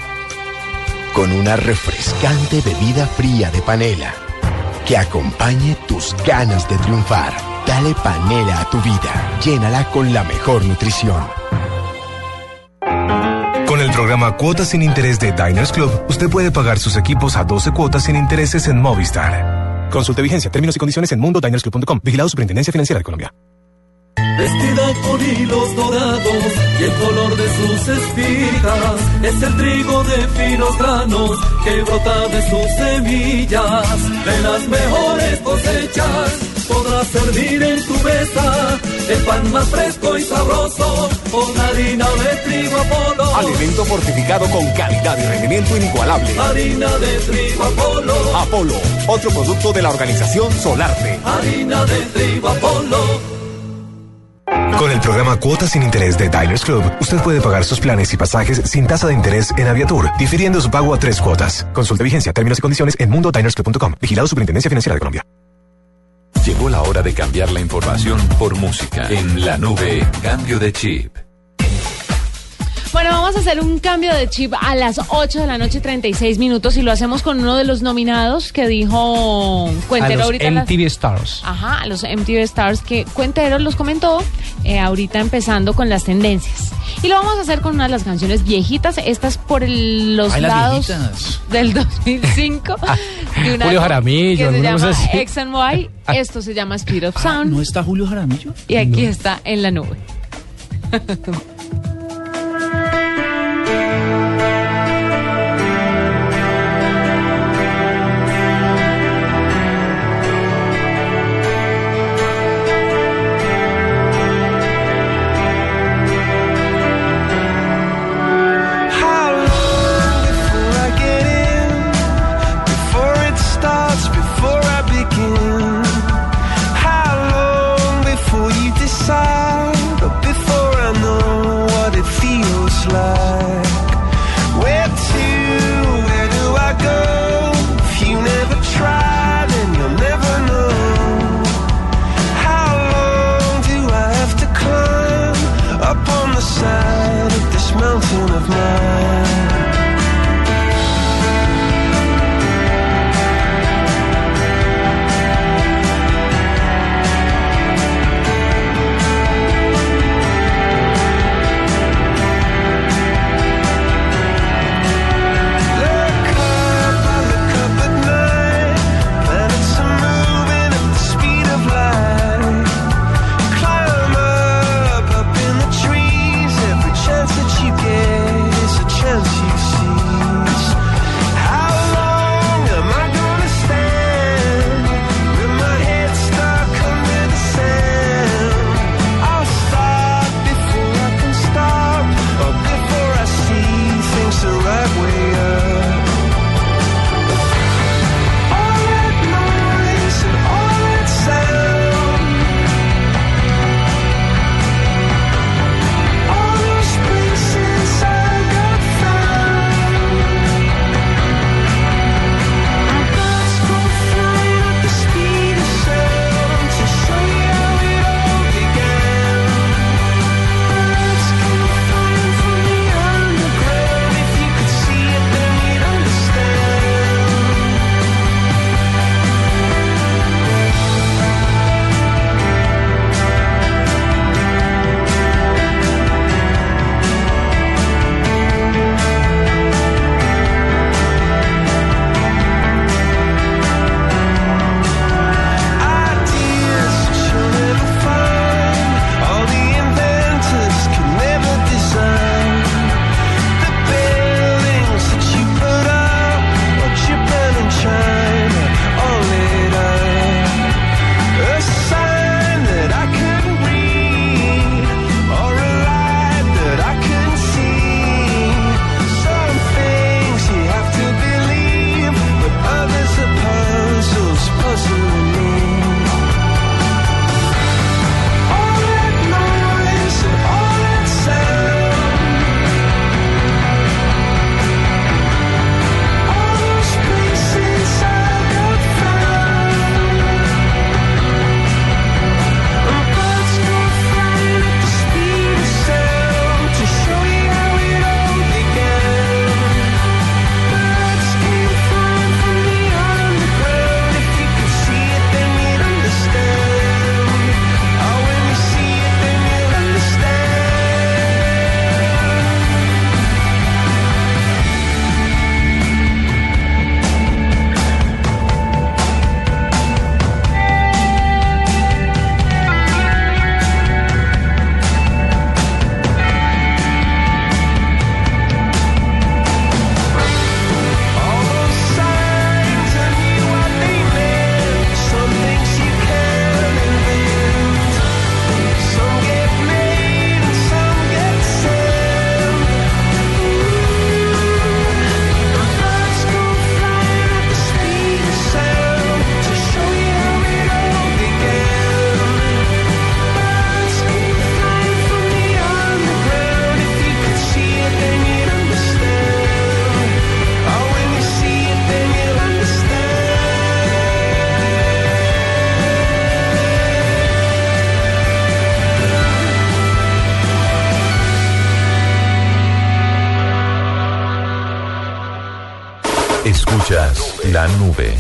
Con una refrescante bebida fría de panela que acompañe tus ganas de triunfar. Dale panela a tu vida. Llénala con la mejor nutrición. Programa Cuotas sin Interés de Diners Club, usted puede pagar sus equipos a 12 cuotas sin intereses en Movistar. Consulte vigencia, términos y condiciones en mundodinersclub.com. Vigilado Superintendencia Financiera de Colombia. Vestida con hilos dorados y el color de sus espigas es el trigo de finos granos que brota de sus semillas. De las mejores cosechas podrás servir en tu mesa el pan más fresco y sabroso con harina de trigo Apolo. Alimento fortificado con calidad y rendimiento inigualable. Harina de trigo Apolo. Apolo, otro producto de la organización Solarte. Harina de trigo Apolo. Con el programa Cuotas sin Interés de Diners Club, usted puede pagar sus planes y pasajes sin tasa de interés en Aviatur, difiriendo su pago a tres cuotas. Consulte vigencia, términos y condiciones en mundodinersclub.com. Vigilado Superintendencia Financiera de Colombia. Llegó la hora de cambiar la información por música. En la nube, cambio de chip. Bueno, vamos a hacer un cambio de chip a las 8 de la noche, 36 minutos, y lo hacemos con uno de los nominados que dijo Cuentero a los ahorita. las- MTV Stars. Ajá, a los MTV Stars que Cuentero los comentó eh, ahorita empezando con las tendencias. Y lo vamos a hacer con una de las canciones viejitas, estas por el- los Ay, lados del 2005. de un Julio Jaramillo, que se llama and Y. Esto se llama Speed of Sound. ¿No está Julio Jaramillo? Y aquí está en la nube.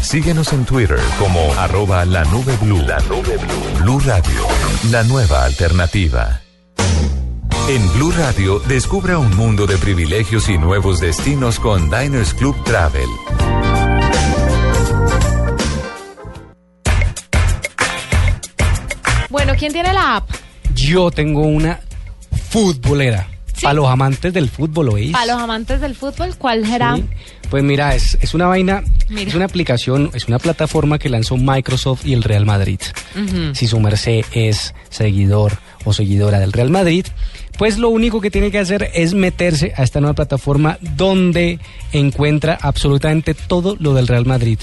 Síguenos en Twitter como arroba la nube blue. La nube blue. Blue Radio, la nueva alternativa. En Blue Radio, descubra un mundo de privilegios y nuevos destinos con Diners Club Travel. Bueno, ¿quién tiene la app? Yo tengo una futbolera. Para los amantes del fútbol, ¿oís? Para los amantes del fútbol, ¿cuál será? Sí. Pues mira, es, es una vaina, Mira. es una aplicación, es una plataforma que lanzó Microsoft y el Real Madrid. Si su merced es seguidor o seguidora del Real Madrid, pues lo único que tiene que hacer es meterse a esta nueva plataforma donde encuentra absolutamente todo lo del Real Madrid.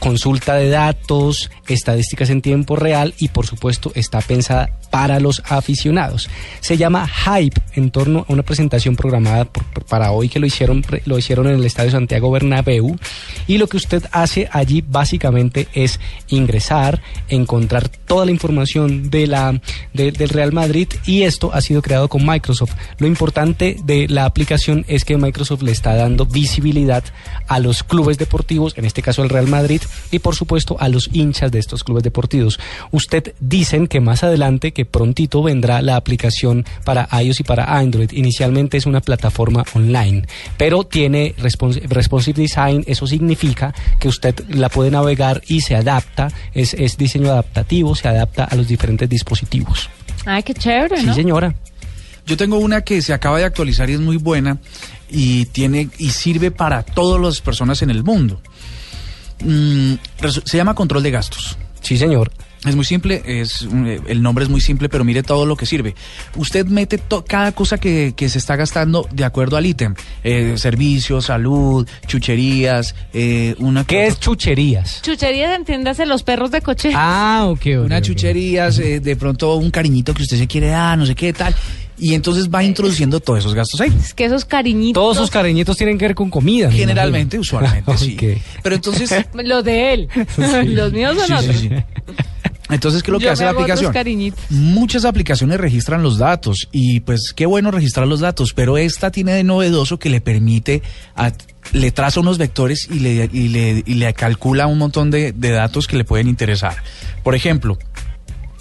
Consulta de datos, estadísticas en tiempo real y por supuesto está pensada para los aficionados. Se llama Hype en torno a una presentación programada por- para hoy que lo hicieron, lo hicieron en el Estadio Santiago Bernabéu y lo que usted hace allí básicamente es ingresar, encontrar toda la información de la, de- del Real Madrid y esto ha sido creado con Microsoft. Lo importante de la aplicación es que Microsoft le está dando visibilidad a los clubes deportivos, en este caso el Real Madrid, y por supuesto a los hinchas de estos clubes deportivos. Usted dicen que más adelante, que prontito vendrá la aplicación para iOS y para Android. Inicialmente es una plataforma online, pero tiene respons- responsive design, eso significa que usted la puede navegar y se adapta, es, es diseño adaptativo, se adapta a los diferentes dispositivos. Ay, qué chévere, Sí, ¿no? señora. Yo tengo una que se acaba de actualizar y es muy buena y tiene y sirve para todas las personas en el mundo. Mm, se llama control de gastos. Sí, señor. Es muy simple, es un- eh, el nombre es muy simple, pero mire todo lo que sirve. Usted mete to- cada cosa que, que se está gastando de acuerdo al ítem. Eh, servicios, salud, chucherías, eh, una ¿Qué es chucherías? Chucherías, entiéndase, los perros de coche. Ah, ok. Una chucherías, eh, de pronto un cariñito que usted se quiere dar, no sé qué tal. Y entonces va introduciendo todos esos gastos ahí. Es que esos cariñitos. Todos sus cariñitos tienen que ver con comida. me Generalmente, usualmente, sí. Ok. Pero entonces, Los de él. Los míos son Sí, sí, otros. sí. entonces ¿qué es lo que Yo hace me la aplicación? cariñitos. Muchas aplicaciones registran los datos y pues qué bueno registrar los datos, pero esta tiene de novedoso que le permite, a- le traza unos vectores y le, y le, y le calcula un montón de, de datos que le pueden interesar. Por ejemplo,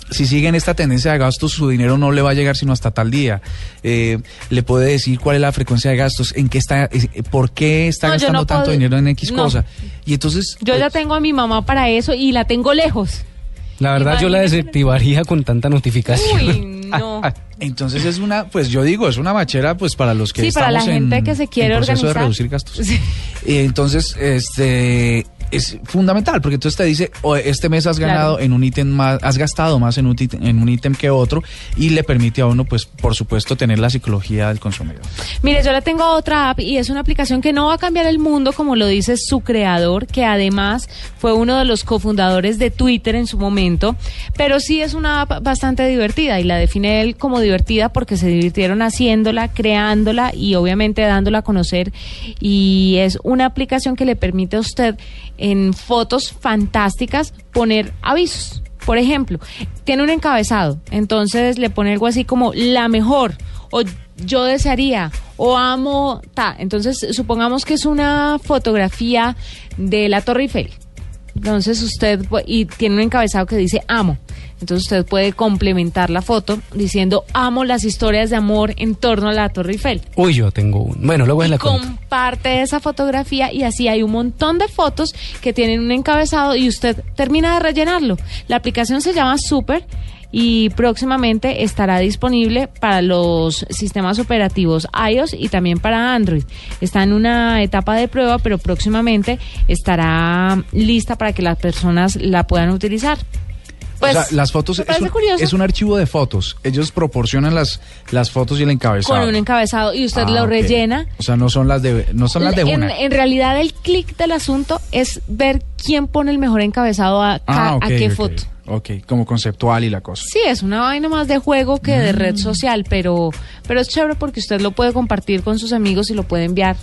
si siguen esta tendencia de gastos, su dinero no le va a llegar sino hasta tal día. Eh, le puede decir cuál es la frecuencia de gastos, en qué está, eh, por qué está No, gastando no tanto puedo- dinero en X no. cosa. Y entonces, Yo ya tengo a mi mamá para eso y la tengo lejos. La verdad, yo la desactivaría con tanta notificación. Uy, no. Entonces es una, pues yo digo, es una machera pues para los que Sí, para la estamos gente en- que se quiere en proceso organizar. de reducir gastos. Eh, entonces, este es fundamental porque entonces te dice, "O, este mes has ganado Claro. en un ítem más, has gastado más en un ítem, en un ítem que otro y le permite a uno pues por supuesto tener la psicología del consumidor. Mire, yo le tengo otra app y es una aplicación que no va a cambiar el mundo, como lo dice su creador, que además fue uno de los cofundadores de Twitter en su momento, pero sí es una app bastante divertida y la define él como divertida porque se divirtieron haciéndola, creándola y obviamente dándola a conocer. Y es una aplicación que le permite a usted en fotos fantásticas poner avisos. Por ejemplo, tiene un encabezado, entonces le pone algo así como la mejor o yo desearía o amo ta. Entonces, supongamos que es una fotografía de la Torre Eiffel. Entonces usted y tiene un encabezado que dice amo. Entonces usted puede complementar la foto diciendo amo las historias de amor en torno a la Torre Eiffel. Uy, yo tengo un. Bueno, luego es la. Comparte esa fotografía y así hay un montón de fotos que tienen un encabezado y usted termina de rellenarlo. La aplicación se llama Super y próximamente estará disponible para los sistemas operativos iOS y también para Android. Está en una etapa de prueba, pero próximamente estará lista para que las personas la puedan utilizar. Pues, o sea, las fotos es un, curioso. es un archivo de fotos. Ellos proporcionan las, las fotos y el encabezado. con un encabezado y usted Ah, lo rellena O sea, no son las de, no son las de en, una. en realidad el clic del asunto es ver quién pone el mejor encabezado a, ah, a qué foto. Ok, como conceptual y la cosa. Sí, es una vaina más de juego que de Mm. red social, pero, pero es chévere porque usted lo puede compartir con sus amigos y lo puede enviar.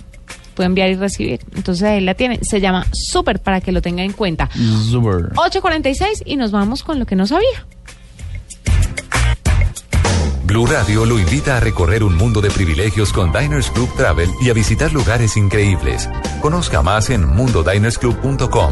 Puede enviar y recibir. Entonces ahí la tiene. Se llama Super para que lo tenga en cuenta. Super. 8.46 y nos vamos con lo que no sabía. Blue Radio lo invita a recorrer un mundo de privilegios con Diners Club Travel y a visitar lugares increíbles. Conozca más en mundodinersclub.com.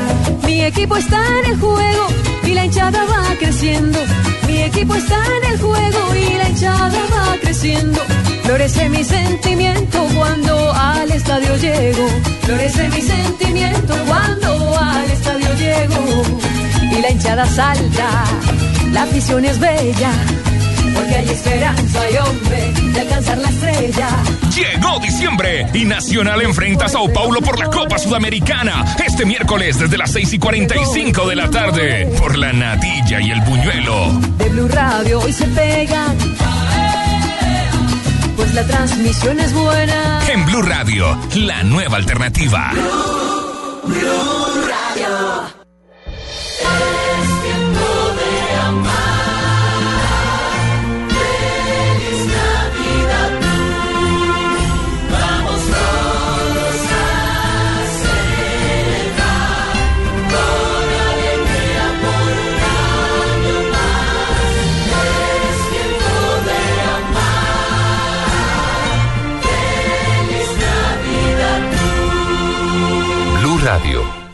Mi equipo está en el juego y la hinchada va creciendo. Mi equipo está en el juego y la hinchada va creciendo. Florece mi sentimiento cuando al estadio llego. Florece mi sentimiento cuando al estadio llego. Y la hinchada salta, la afición es bella. Porque hay esperanza y hombre de alcanzar la estrella. Llegó diciembre y Nacional enfrenta a Sao Paulo por la Copa Sudamericana. Este miércoles desde las 6 y 45 de la tarde. Por la natilla y el buñuelo. De Blue Radio hoy se pegan. Pues la transmisión es buena. En Blue Radio, la nueva alternativa. Blue Radio.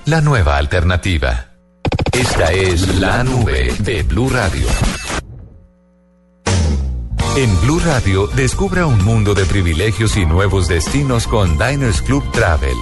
La nueva alternativa. Esta es la nube de Blue Radio. En Blue Radio, descubra un mundo de privilegios y nuevos destinos con Diners Club Travel.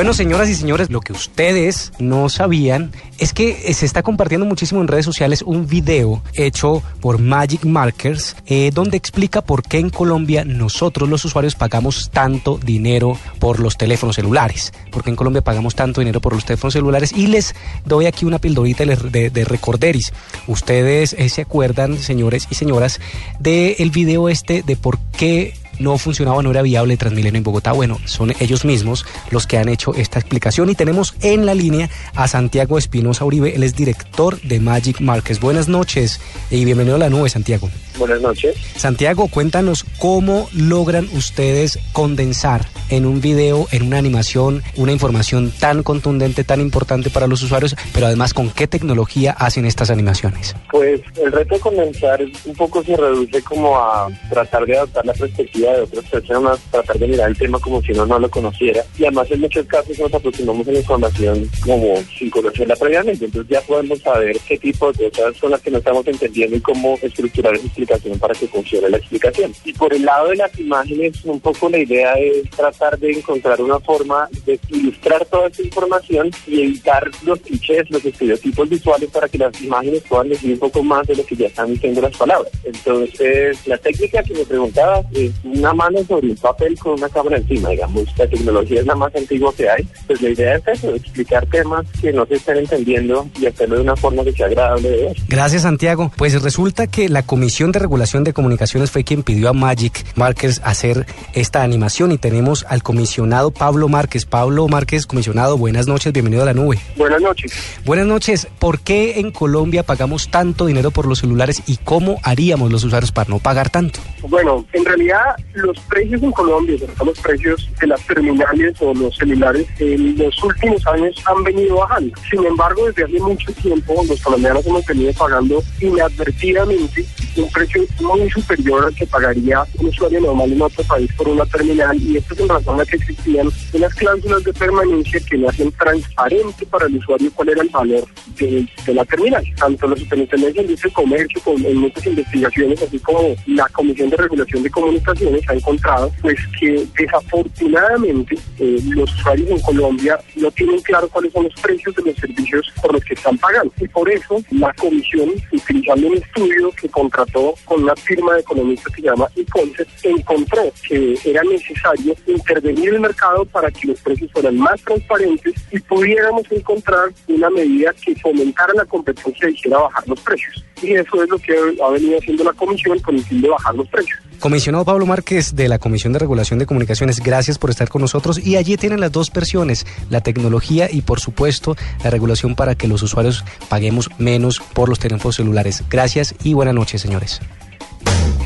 Bueno, señoras y señores, lo que ustedes no sabían es que se está compartiendo muchísimo en redes sociales un video hecho por Magic Markers eh, donde explica por qué en Colombia nosotros los usuarios pagamos tanto dinero por los teléfonos celulares. Porque en Colombia pagamos tanto dinero por los teléfonos celulares y les doy aquí una pildorita de, de, de recorderis. Ustedes eh, se acuerdan, señores y señoras, del video este de por qué no funcionaba, no era viable Transmilenio en Bogotá. Bueno, son ellos mismos los que han hecho esta explicación y tenemos en la línea a Santiago Espinosa Uribe, él es director de Magic Markets. Buenas noches y bienvenido a la nube, Santiago. Buenas noches. Santiago, cuéntanos cómo logran ustedes condensar en un video, en una animación, una información tan contundente, tan importante para los usuarios, pero además con qué tecnología hacen estas animaciones. Pues el reto de condensar un poco se reduce como a tratar de adoptar la perspectiva de otras personas, tratar de mirar el tema como si uno no lo conociera. Y además en muchos casos nos aproximamos a la información como sin conocerla previamente. Entonces ya podemos saber qué tipo de cosas son las que no estamos entendiendo y cómo estructurar esa explicación para que funcione la explicación. Y por el lado de las imágenes, un poco la idea es tratar de encontrar una forma de ilustrar toda esta información y evitar los clichés, los estereotipos visuales para que las imágenes puedan decir un poco más de lo que ya están diciendo las palabras. Entonces, la técnica que me preguntaba es una mano sobre un papel con una cámara encima, digamos, la tecnología es la más antigua que hay, pues la idea es eso, explicar temas que no se están entendiendo y hacerlo de una forma que sea agradable de ver. Gracias, Santiago. Pues resulta que la Comisión de Regulación de Comunicaciones fue quien pidió a Magic Markers hacer esta animación y tenemos al comisionado Pablo Márquez. Pablo Márquez, comisionado, buenas noches, bienvenido a la nube. Buenas noches. Buenas noches. ¿Por qué en Colombia pagamos tanto dinero por los celulares y cómo haríamos los usuarios para no pagar tanto? Bueno, en realidad los precios en Colombia, los precios de las terminales o los celulares en los últimos años han venido bajando. Sin embargo, desde hace mucho tiempo los colombianos hemos venido pagando inadvertidamente un precio muy superior al que pagaría un usuario normal en otro país por una terminal y esto es en razón a que existían unas cláusulas de permanencia que le hacen transparente para el usuario cuál era el valor de, la terminal. Tanto la Superintendencia de Comercio, como en muchas investigaciones, así como la Comisión de Regulación de Comunicaciones, investigaciones ha encontrado pues que desafortunadamente eh, los usuarios en Colombia no tienen claro cuáles son los precios de los servicios por los que están pagando. Y por eso la comisión, utilizando un estudio que contrató con una firma de economistas que se llama Econcept, encontró que era necesario intervenir en el mercado para que los precios fueran más transparentes y pudiéramos encontrar una medida que fomentara la competencia y hiciera bajar los precios. Y eso es lo que ha venido haciendo la comisión con el fin de bajar los precios. Comisionado Pablo Márquez de la Comisión de Regulación de Comunicaciones, gracias por estar con nosotros. Y allí tienen las dos versiones, la tecnología y por supuesto la regulación para que los usuarios paguemos menos por los teléfonos celulares. Gracias y buenas noches, señores.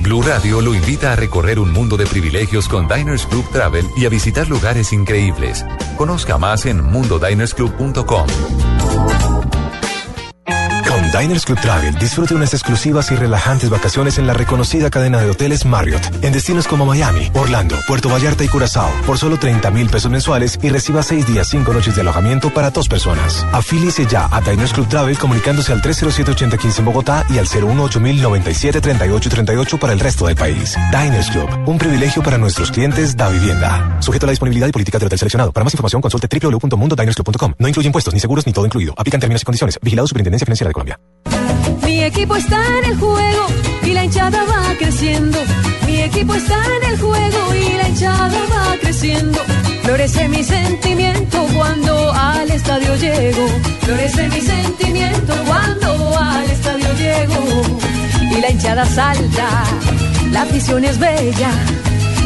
Blue Radio lo invita a recorrer un mundo de privilegios con Diners Club Travel y a visitar lugares increíbles. Conozca más en mundodinersclub.com. Diners Club Travel disfrute unas exclusivas y relajantes vacaciones en la reconocida cadena de hoteles Marriott en destinos como Miami, Orlando, Puerto Vallarta y Curazao por solo 30 mil pesos mensuales y reciba 6 días 5 noches de alojamiento para dos personas. Afíliese ya a Diners Club Travel comunicándose al 307-8015 en Bogotá y al 018-097-3838 para el resto del país. Diners Club, un privilegio para nuestros clientes da vivienda. Sujeto a la disponibilidad y política del hotel seleccionado. Para más información consulte www.mundodinersclub.com. No incluye impuestos ni seguros ni todo incluido. Aplican términos y condiciones. Vigilado Superintendencia Financiera de Colombia. Mi equipo está en el juego y la hinchada va creciendo. Mi equipo está en el juego y la hinchada va creciendo. Florece mi sentimiento cuando al estadio llego. Florece mi sentimiento cuando al estadio llego. Y la hinchada salta, la afición es bella.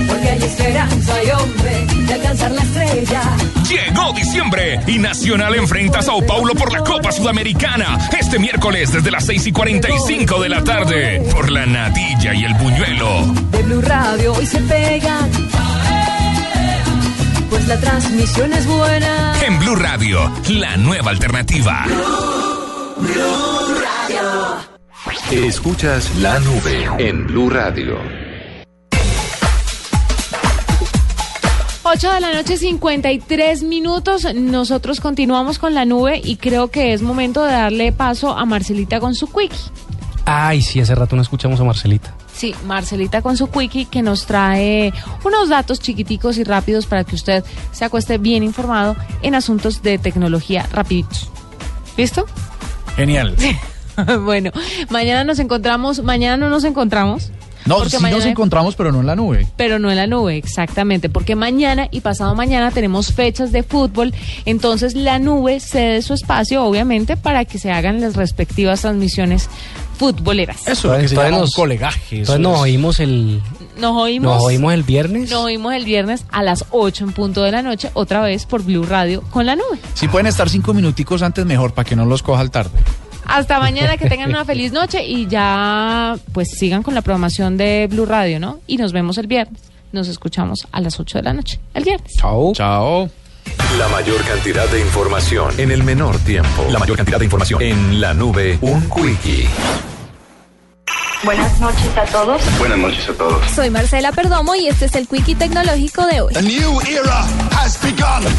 Porque hay esperanza y hombre de alcanzar la estrella. Llegó diciembre y Nacional enfrenta a Sao Paulo por la Copa Sudamericana este miércoles desde las 6 y 45 de la tarde por la natilla y el buñuelo. De Blue Radio hoy se pegan. Pues la transmisión es buena. En Blue Radio, la nueva alternativa. Escuchas la nube en Blue Radio. 8 de la noche, 53 minutos. Nosotros continuamos con la nube y creo que es momento de darle paso a Marcelita con su quickie. Ay, sí, hace rato no escuchamos a Marcelita. Sí, Marcelita con su quickie que nos trae unos datos chiquiticos y rápidos para que usted se acueste bien informado en asuntos de tecnología rapiditos. ¿Listo? Genial. bueno, mañana nos encontramos, mañana no nos encontramos. No, Porque sí mañana- nos encontramos, pero no en la nube. Pero no en la nube, exactamente, porque mañana y pasado mañana tenemos fechas de fútbol, entonces la nube cede su espacio, obviamente, para que se hagan las respectivas transmisiones futboleras. Eso es que se llama un colegaje. eso Entonces nos oímos el, Nos oímos, nos oímos el viernes. nos oímos el viernes a las 8 en punto de la noche, otra vez por Blue Radio con la nube. Si pueden estar cinco minuticos antes, mejor, para que no los coja al tarde. Hasta mañana, que tengan una feliz noche y ya pues sigan con la programación de Blue Radio, ¿no? Y nos vemos el viernes. Nos escuchamos a las 8 de la noche, el viernes. Chao. Chao. La mayor cantidad de información en el menor tiempo. La mayor cantidad de información en la nube. Un quickie. Buenas noches a todos. Buenas noches a todos. Soy Marcela Perdomo y este es el Quickie Tecnológico de hoy.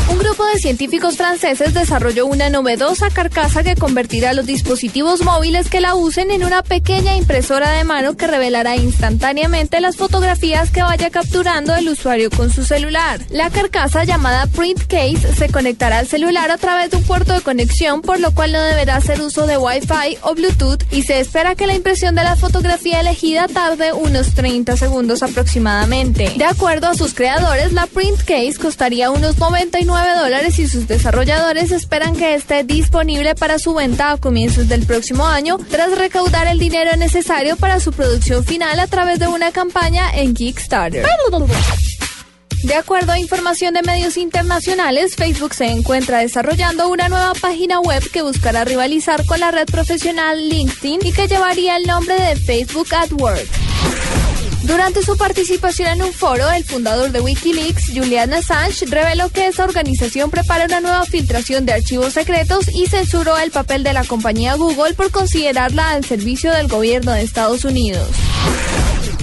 Un grupo de científicos franceses desarrolló una novedosa carcasa que convertirá los dispositivos móviles que la usen en una pequeña impresora de mano que revelará instantáneamente las fotografías que vaya capturando el usuario con su celular. La carcasa llamada Print Case se conectará al celular a través de un puerto de conexión, por lo cual no deberá hacer uso de Wi-Fi o Bluetooth y se espera que la impresión de la fotografía elegida tarde unos 30 segundos aproximadamente. De acuerdo a sus creadores, la Print Case costaría unos 99 dólares y sus desarrolladores esperan que esté disponible para su venta a comienzos del próximo año tras recaudar el dinero necesario para su producción final a través de una campaña en Kickstarter. De acuerdo a información de medios internacionales, Facebook se encuentra desarrollando una nueva página web que buscará rivalizar con la red profesional LinkedIn y que llevaría el nombre de Facebook AdWords. Durante su participación en un foro, el fundador de Wikileaks, Julian Assange, reveló que esta organización prepara una nueva filtración de archivos secretos y censuró el papel de la compañía Google por considerarla al servicio del gobierno de Estados Unidos.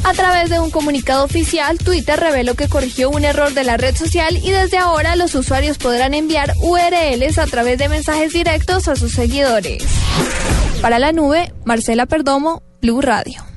A través de un comunicado oficial, Twitter reveló que corrigió un error de la red social y desde ahora los usuarios podrán enviar URLs a través de mensajes directos a sus seguidores. Para la nube, Marcela Perdomo, Blue Radio.